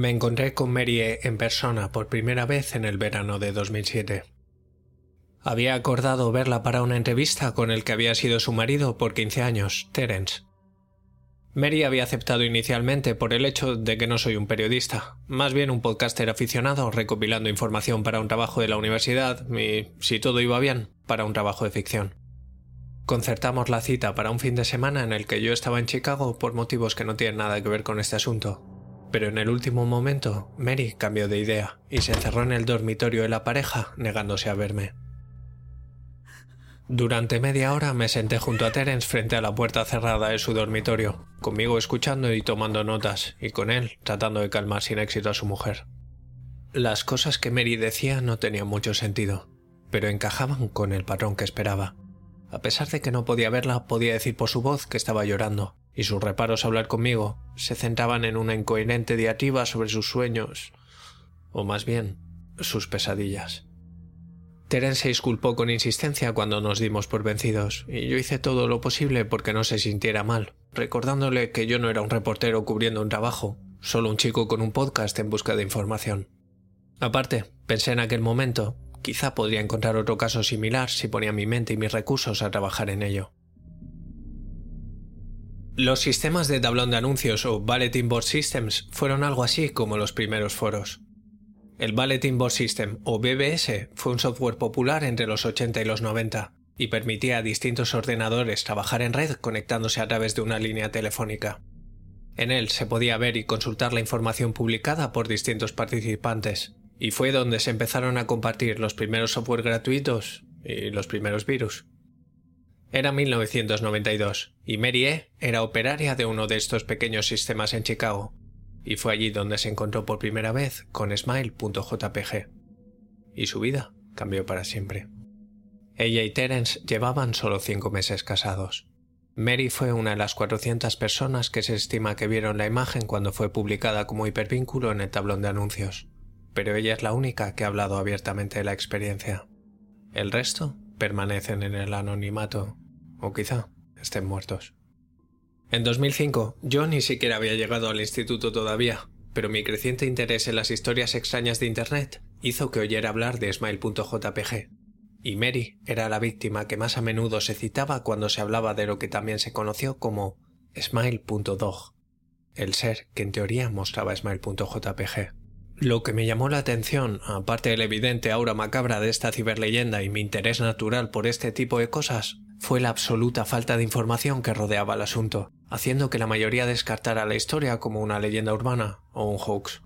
Me encontré con Mary en persona por primera vez en el verano de 2007. Había acordado verla para una entrevista con el que había sido su marido por 15 años, Terence. Mary había aceptado inicialmente por el hecho de que no soy un periodista, más bien un podcaster aficionado recopilando información para un trabajo de la universidad y, si todo iba bien, para un trabajo de ficción. Concertamos la cita para un fin de semana en el que yo estaba en Chicago por motivos que no tienen nada que ver con este asunto, pero en el último momento, Mary cambió de idea y se encerró en el dormitorio de la pareja, negándose a verme. Durante media hora me senté junto a Terence frente a la puerta cerrada de su dormitorio, conmigo escuchando y tomando notas, y con él tratando de calmar sin éxito a su mujer. Las cosas que Mary decía no tenían mucho sentido, pero encajaban con el patrón que esperaba. A pesar de que no podía verla, podía decir por su voz que estaba llorando, y sus reparos a hablar conmigo se centraban en una incoherente diatriba sobre sus sueños, o más bien, sus pesadillas. Terence se disculpó con insistencia cuando nos dimos por vencidos, y yo hice todo lo posible porque no se sintiera mal, recordándole que yo no era un reportero cubriendo un trabajo, solo un chico con un podcast en busca de información. Aparte, pensé en aquel momento, quizá podría encontrar otro caso similar si ponía mi mente y mis recursos a trabajar en ello. Los sistemas de tablón de anuncios o Bulletin Board Systems fueron algo así como los primeros foros. El Bulletin Board System o BBS fue un software popular entre los 80 y los 90 y permitía a distintos ordenadores trabajar en red conectándose a través de una línea telefónica. En él se podía ver y consultar la información publicada por distintos participantes, y fue donde se empezaron a compartir los primeros software gratuitos y los primeros virus. Era 1992 y Mary E. era operaria de uno de estos pequeños sistemas en Chicago, y fue allí donde se encontró por primera vez con Smile.jpg. Y su vida cambió para siempre. Ella y Terence llevaban solo cinco meses casados. Mary fue una de las 400 personas que se estima que vieron la imagen cuando fue publicada como hipervínculo en el tablón de anuncios, pero ella es la única que ha hablado abiertamente de la experiencia. El resto permanecen en el anonimato, o quizá estén muertos. En 2005 yo ni siquiera había llegado al instituto todavía, pero mi creciente interés en las historias extrañas de Internet hizo que oyera hablar de Smile.jpg, y Mary era la víctima que más a menudo se citaba cuando se hablaba de lo que también se conoció como Smile.dog, el ser que en teoría mostraba Smile.jpg. Lo que me llamó la atención, aparte del evidente aura macabra de esta ciberleyenda y mi interés natural por este tipo de cosas, fue la absoluta falta de información que rodeaba el asunto, haciendo que la mayoría descartara la historia como una leyenda urbana o un hoax.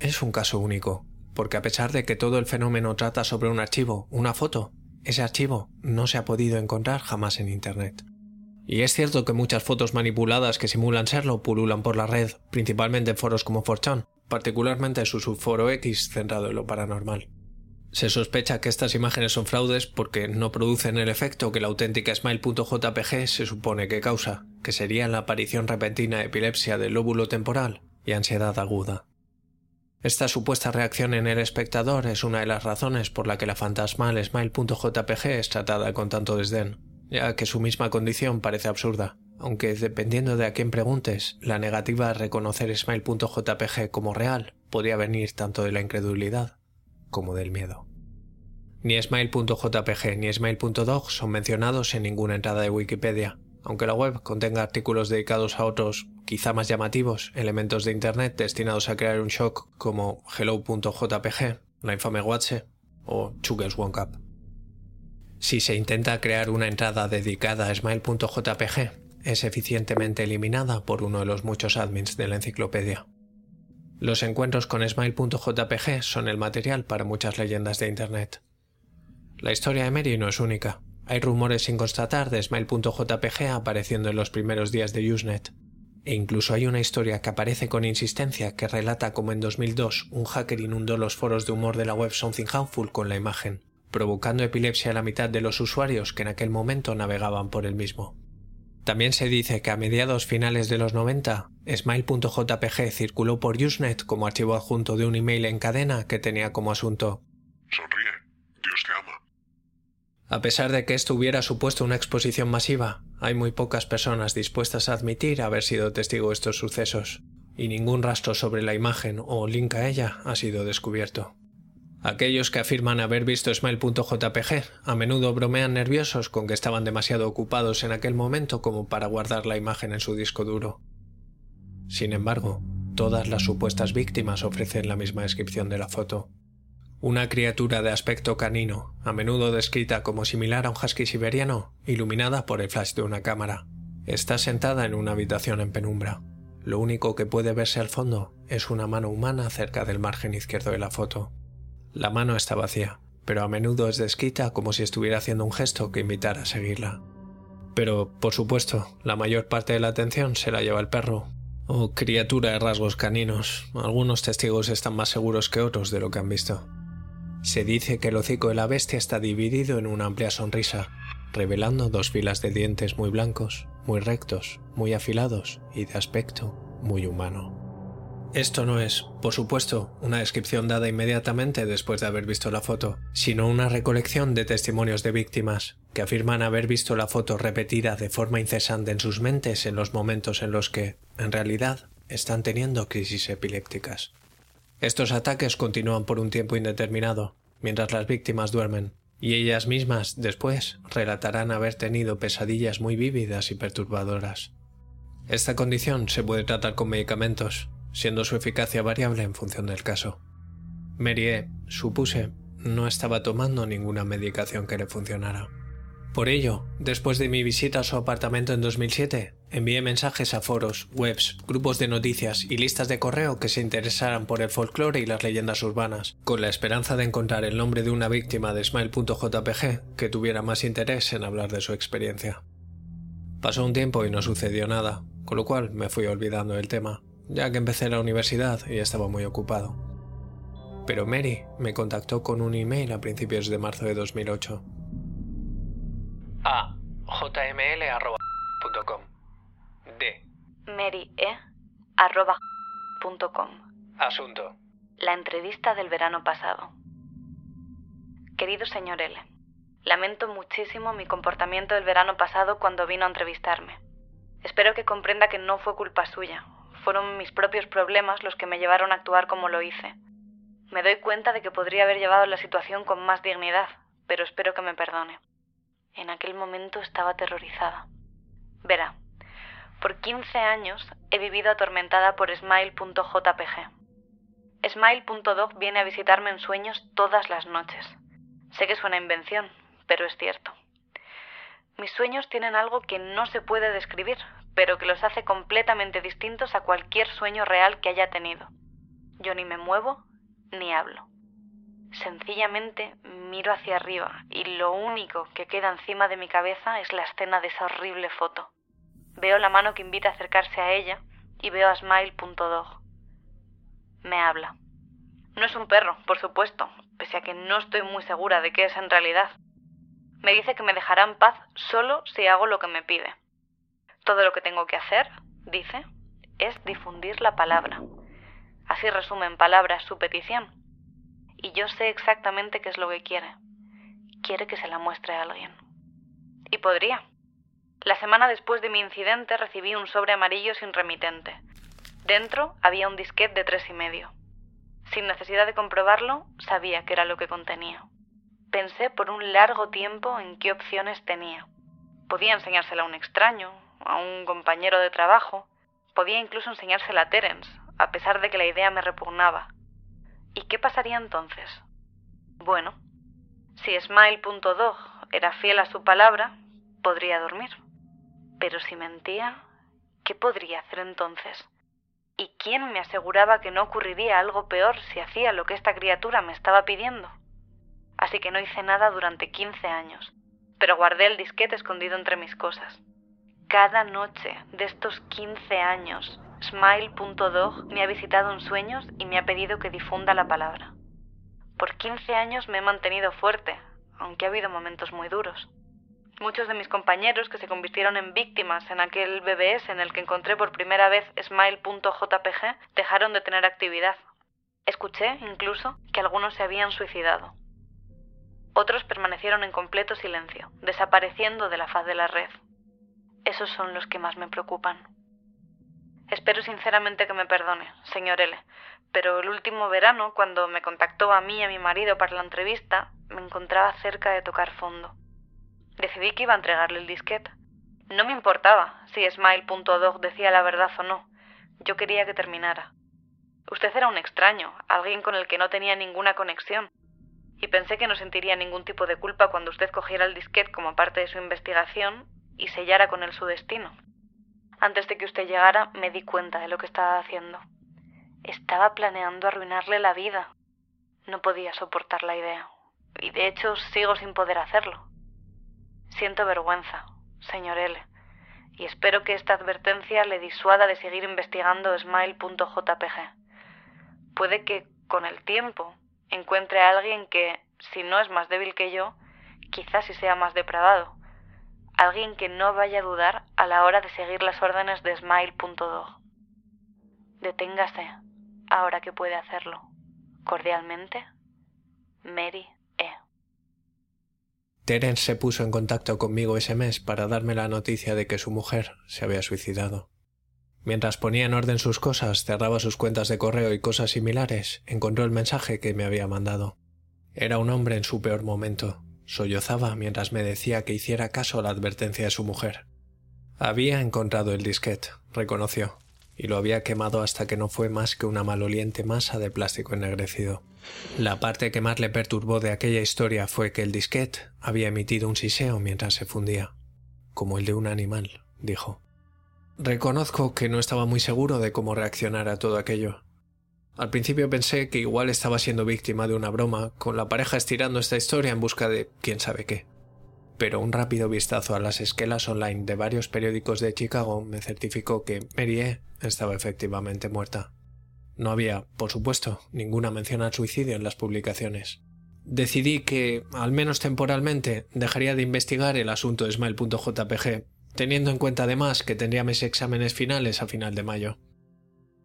Es un caso único, porque a pesar de que todo el fenómeno trata sobre un archivo, una foto, ese archivo no se ha podido encontrar jamás en Internet. Y es cierto que muchas fotos manipuladas que simulan serlo pululan por la red, principalmente en foros como 4chan, particularmente su subforo X centrado en lo paranormal. Se sospecha que estas imágenes son fraudes porque no producen el efecto que la auténtica Smile.jpg se supone que causa, que sería la aparición repentina de epilepsia del lóbulo temporal y ansiedad aguda. Esta supuesta reacción en el espectador es una de las razones por la que la fantasmal Smile.jpg es tratada con tanto desdén, ya que su misma condición parece absurda, aunque dependiendo de a quién preguntes, la negativa a reconocer Smile.jpg como real podría venir tanto de la incredulidad como del miedo. Ni Smile.jpg ni Smile.dog son mencionados en ninguna entrada de Wikipedia, aunque la web contenga artículos dedicados a otros, quizá más llamativos, elementos de Internet destinados a crear un shock como Hello.jpg, la infame Watch o Chuggles One Cup. Si se intenta crear una entrada dedicada a Smile.jpg, es eficientemente eliminada por uno de los muchos admins de la enciclopedia. Los encuentros con Smile.jpg son el material para muchas leyendas de Internet. La historia de Mary no es única. Hay rumores sin constatar de Smile.jpg apareciendo en los primeros días de Usenet. E incluso hay una historia que aparece con insistencia que relata cómo en 2002 un hacker inundó los foros de humor de la web Something Harmful con la imagen, provocando epilepsia a la mitad de los usuarios que en aquel momento navegaban por el mismo. También se dice que a mediados finales de los 90, Smile.jpg circuló por Usenet como archivo adjunto de un email en cadena que tenía como asunto Sonríe, Dios te ama. A pesar de que esto hubiera supuesto una exposición masiva, hay muy pocas personas dispuestas a admitir haber sido testigo de estos sucesos, y ningún rastro sobre la imagen o link a ella ha sido descubierto. Aquellos que afirman haber visto Smile.jpg a menudo bromean nerviosos con que estaban demasiado ocupados en aquel momento como para guardar la imagen en su disco duro. Sin embargo, todas las supuestas víctimas ofrecen la misma descripción de la foto. Una criatura de aspecto canino, a menudo descrita como similar a un husky siberiano, iluminada por el flash de una cámara. Está sentada en una habitación en penumbra. Lo único que puede verse al fondo es una mano humana cerca del margen izquierdo de la foto. La mano está vacía, pero a menudo es descrita como si estuviera haciendo un gesto que invitara a seguirla. Pero, por supuesto, la mayor parte de la atención se la lleva el perro, o criatura de rasgos caninos. Algunos testigos están más seguros que otros de lo que han visto. Se dice que el hocico de la bestia está dividido en una amplia sonrisa, revelando dos filas de dientes muy blancos, muy rectos, muy afilados y de aspecto muy humano. Esto no es, por supuesto, una descripción dada inmediatamente después de haber visto la foto, sino una recolección de testimonios de víctimas que afirman haber visto la foto repetida de forma incesante en sus mentes en los momentos en los que, en realidad, están teniendo crisis epilépticas. Estos ataques continúan por un tiempo indeterminado, mientras las víctimas duermen, y ellas mismas, después, relatarán haber tenido pesadillas muy vívidas y perturbadoras. Esta condición se puede tratar con medicamentos, siendo su eficacia variable en función del caso. Merie, supuse, no estaba tomando ninguna medicación que le funcionara. Por ello, después de mi visita a su apartamento en 2007, envié mensajes a foros, webs, grupos de noticias y listas de correo que se interesaran por el folclore y las leyendas urbanas, con la esperanza de encontrar el nombre de una víctima de Smile.jpg que tuviera más interés en hablar de su experiencia. Pasó un tiempo y no sucedió nada, con lo cual me fui olvidando del tema ya que empecé la universidad y estaba muy ocupado. Pero Mary me contactó con un email a principios de marzo de 2008. A. jml.com D. mary.e.com Asunto. La entrevista del verano pasado. Querido señor L., lamento muchísimo mi comportamiento del verano pasado cuando vino a entrevistarme. Espero que comprenda que no fue culpa suya, fueron mis propios problemas los que me llevaron a actuar como lo hice. Me doy cuenta de que podría haber llevado la situación con más dignidad, pero espero que me perdone. En aquel momento estaba aterrorizada. Verá, por 15 años he vivido atormentada por Smile.jpg. Smile.dog viene a visitarme en sueños todas las noches. Sé que es una invención, pero es cierto. Mis sueños tienen algo que no se puede describir, pero que los hace completamente distintos a cualquier sueño real que haya tenido. Yo ni me muevo ni hablo. Sencillamente miro hacia arriba y lo único que queda encima de mi cabeza es la escena de esa horrible foto. Veo la mano que invita a acercarse a ella y veo a Smile.dog. Me habla. No es un perro, por supuesto, pese a que no estoy muy segura de qué es en realidad. Me dice que me dejará en paz solo si hago lo que me pide. Todo lo que tengo que hacer, dice, es difundir la palabra. Así resume en palabras su petición. Y yo sé exactamente qué es lo que quiere. Quiere que se la muestre a alguien. Y podría. La semana después de mi incidente recibí un sobre amarillo sin remitente. Dentro había un disquete de tres y medio. Sin necesidad de comprobarlo, sabía qué era lo que contenía. Pensé por un largo tiempo en qué opciones tenía. Podía enseñársela a un extraño, a un compañero de trabajo. Podía incluso enseñársela a Terence, a pesar de que la idea me repugnaba. ¿Y qué pasaría entonces? Bueno, si Smile.dog era fiel a su palabra, podría dormir. Pero si mentía, ¿qué podría hacer entonces? ¿Y quién me aseguraba que no ocurriría algo peor si hacía lo que esta criatura me estaba pidiendo? Así que no hice nada durante 15 años, pero guardé el disquete escondido entre mis cosas. Cada noche de estos 15 años, Smile.dog me ha visitado en sueños y me ha pedido que difunda la palabra. Por 15 años me he mantenido fuerte, aunque ha habido momentos muy duros. Muchos de mis compañeros que se convirtieron en víctimas en aquel BBS en el que encontré por primera vez Smile.jpg dejaron de tener actividad. Escuché, incluso, que algunos se habían suicidado. Otros permanecieron en completo silencio, desapareciendo de la faz de la red. Esos son los que más me preocupan. Espero sinceramente que me perdone, señor L. Pero el último verano, cuando me contactó a mí y a mi marido para la entrevista, me encontraba cerca de tocar fondo. Decidí que iba a entregarle el disquete. No me importaba si Smile.dog decía la verdad o no. Yo quería que terminara. Usted era un extraño, alguien con el que no tenía ninguna conexión. Y pensé que no sentiría ningún tipo de culpa cuando usted cogiera el disquete como parte de su investigación y sellara con él su destino. Antes de que usted llegara, me di cuenta de lo que estaba haciendo. Estaba planeando arruinarle la vida. No podía soportar la idea. Y de hecho sigo sin poder hacerlo. Siento vergüenza, señor L. Y espero que esta advertencia le disuada de seguir investigando smile.jpg. Puede que, con el tiempo, encuentre a alguien que, si no es más débil que yo, quizás sí sea más depravado alguien que no vaya a dudar a la hora de seguir las órdenes de Smile.dog. Deténgase, ahora que puede hacerlo. Cordialmente, Mary E. Terence se puso en contacto conmigo ese mes para darme la noticia de que su mujer se había suicidado. Mientras ponía en orden sus cosas, cerraba sus cuentas de correo y cosas similares, encontró el mensaje que me había mandado. Era un hombre en su peor momento, Sollozaba mientras me decía que hiciera caso a la advertencia de su mujer. Había encontrado el disquete, reconoció, y lo había quemado hasta que no fue más que una maloliente masa de plástico ennegrecido. La parte que más le perturbó de aquella historia fue que el disquete había emitido un siseo mientras se fundía, como el de un animal, dijo. Reconozco que no estaba muy seguro de cómo reaccionar a todo aquello. Al principio pensé que igual estaba siendo víctima de una broma, con la pareja estirando esta historia en busca de quién sabe qué. Pero un rápido vistazo a las esquelas online de varios periódicos de Chicago me certificó que Mary estaba efectivamente muerta. No había, por supuesto, ninguna mención al suicidio en las publicaciones. Decidí que, al menos temporalmente, dejaría de investigar el asunto de Smile.jpg, teniendo en cuenta además que tendría mis exámenes finales a final de mayo.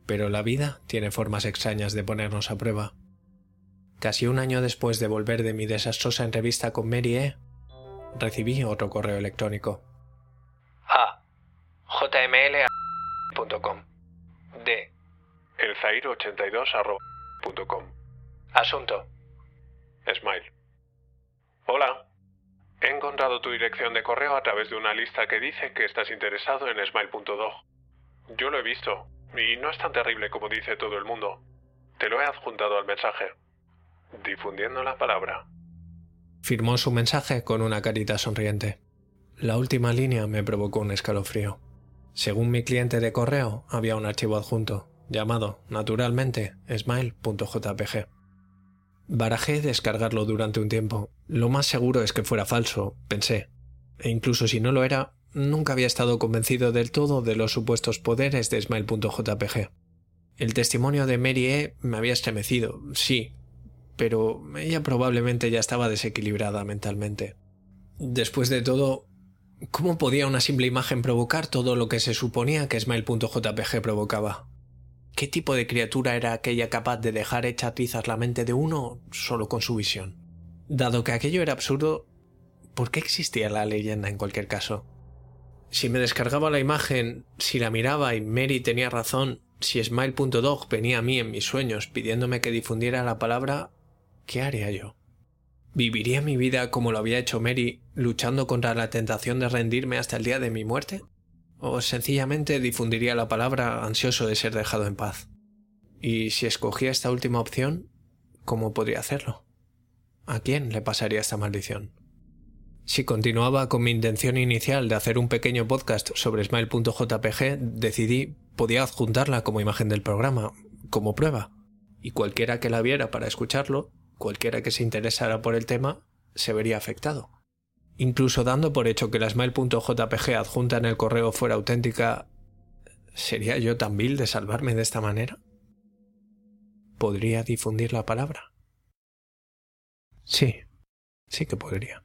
Pero la vida tiene formas extrañas de ponernos a prueba. Casi un año después de volver de mi desastrosa entrevista con Mary E., recibí otro correo electrónico. A. jml.com D. elzair82.com Asunto. Smile. Hola. He encontrado tu dirección de correo a través de una lista que dice que estás interesado en smile.dog. Yo lo he visto y no es tan terrible como dice todo el mundo. Te lo he adjuntado al mensaje. Difundiendo la palabra. Firmó su mensaje con una carita sonriente. La última línea me provocó un escalofrío. Según mi cliente de correo, había un archivo adjunto, llamado, naturalmente, smile.jpg. Barajé descargarlo durante un tiempo. Lo más seguro es que fuera falso, pensé. E incluso si no lo era, nunca había estado convencido del todo de los supuestos poderes de Smile.jpg. El testimonio de Mary E. me había estremecido, sí, pero ella probablemente ya estaba desequilibrada mentalmente. Después de todo, ¿cómo podía una simple imagen provocar todo lo que se suponía que Smile.jpg provocaba? ¿Qué tipo de criatura era aquella capaz de dejar hecha trizas la mente de uno solo con su visión? Dado que aquello era absurdo, ¿por qué existía la leyenda en cualquier caso? Si me descargaba la imagen, si la miraba y Mary tenía razón, si Smile.dog venía a mí en mis sueños pidiéndome que difundiera la palabra, ¿qué haría yo? ¿Viviría mi vida como lo había hecho Mary, luchando contra la tentación de rendirme hasta el día de mi muerte? ¿O sencillamente difundiría la palabra ansioso de ser dejado en paz? Y si escogía esta última opción, ¿cómo podría hacerlo? ¿A quién le pasaría esta maldición? Si continuaba con mi intención inicial de hacer un pequeño podcast sobre smile.jpg, decidí podía adjuntarla como imagen del programa, como prueba. Y cualquiera que la viera para escucharlo, cualquiera que se interesara por el tema, se vería afectado. Incluso dando por hecho que la smile.jpg adjunta en el correo fuera auténtica, ¿sería yo tan vil de salvarme de esta manera? ¿Podría difundir la palabra? Sí, sí que podría.